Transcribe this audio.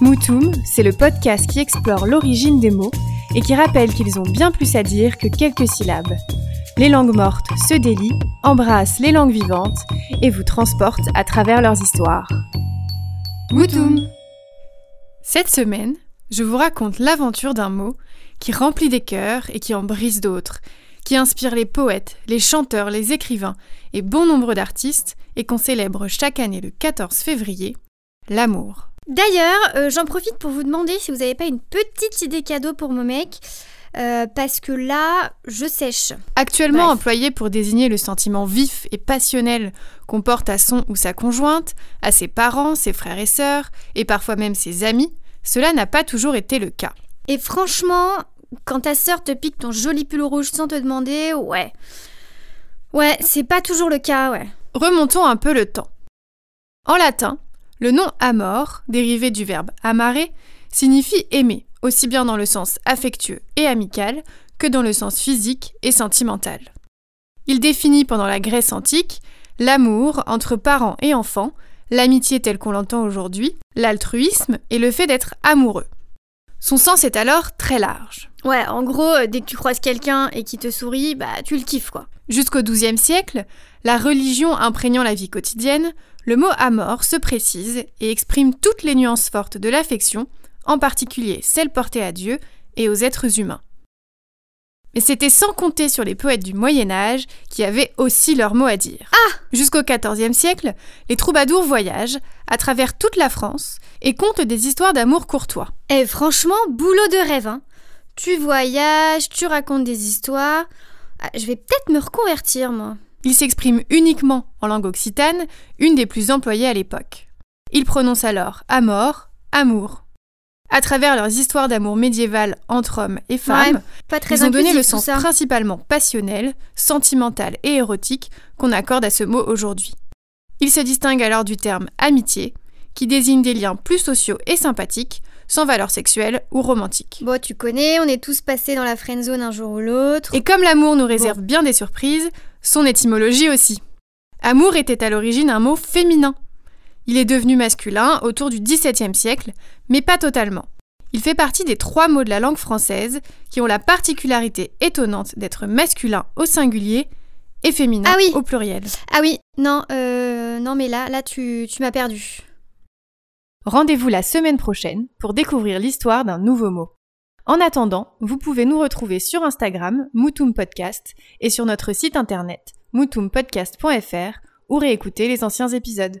Moutoum, c'est le podcast qui explore l'origine des mots et qui rappelle qu'ils ont bien plus à dire que quelques syllabes. Les langues mortes se délient, embrassent les langues vivantes et vous transportent à travers leurs histoires. Moutoum Cette semaine, je vous raconte l'aventure d'un mot qui remplit des cœurs et qui en brise d'autres, qui inspire les poètes, les chanteurs, les écrivains et bon nombre d'artistes et qu'on célèbre chaque année le 14 février, l'amour. D'ailleurs, euh, j'en profite pour vous demander si vous n'avez pas une petite idée cadeau pour mon mec. euh, parce que là, je sèche. Actuellement Bref. employé pour désigner le sentiment vif et passionnel qu'on porte à son ou sa conjointe, à ses parents, ses frères et sœurs, et parfois même ses amis, cela n'a pas toujours été le cas. Et franchement, quand ta sœur te pique ton joli pull rouge sans te demander, ouais. Ouais, c'est pas toujours le cas, ouais. Remontons un peu le temps. En latin, le nom amor, dérivé du verbe amare, signifie aimer, aussi bien dans le sens affectueux et amical que dans le sens physique et sentimental. Il définit pendant la Grèce antique l'amour entre parents et enfants, l'amitié telle qu'on l'entend aujourd'hui, l'altruisme et le fait d'être amoureux. Son sens est alors très large. Ouais, en gros, euh, dès que tu croises quelqu'un et qui te sourit, bah tu le kiffes quoi. Jusqu'au XIIe siècle, la religion imprégnant la vie quotidienne, le mot amour se précise et exprime toutes les nuances fortes de l'affection, en particulier celles portées à Dieu et aux êtres humains. Mais c'était sans compter sur les poètes du Moyen Âge qui avaient aussi leur mot à dire. Ah Jusqu'au XIVe siècle, les troubadours voyagent à travers toute la France et content des histoires d'amour courtois. Eh franchement, boulot de rêve, hein. Tu voyages, tu racontes des histoires. Ah, je vais peut-être me reconvertir, moi. Ils s'expriment uniquement en langue occitane, une des plus employées à l'époque. Ils prononcent alors amor, amour. À travers leurs histoires d'amour médiéval entre hommes et femmes, Ouais, Pas très ils ont donné le sens ça. principalement passionnel, sentimental et érotique qu'on accorde à ce mot aujourd'hui. Il se distingue alors du terme amitié, qui désigne des liens plus sociaux et sympathiques, sans valeur sexuelle ou romantique. Bon, tu connais, on est tous passés dans la friend zone un jour ou l'autre. Et comme l'amour nous réserve bien des surprises, son étymologie aussi. Amour était à l'origine un mot féminin. Il est devenu masculin autour du XVIIe siècle, mais pas totalement. Il fait partie des trois mots de la langue française qui ont la particularité étonnante d'être masculin au singulier et féminin Ah oui. au pluriel. Ah oui, non, euh, non mais là, là tu, tu m'as perdu. Rendez-vous la semaine prochaine pour découvrir l'histoire d'un nouveau mot. En attendant, vous pouvez nous retrouver sur Instagram, Moutoum Podcast, et sur notre site internet, moutoumpodcast.fr, ou réécouter les anciens épisodes.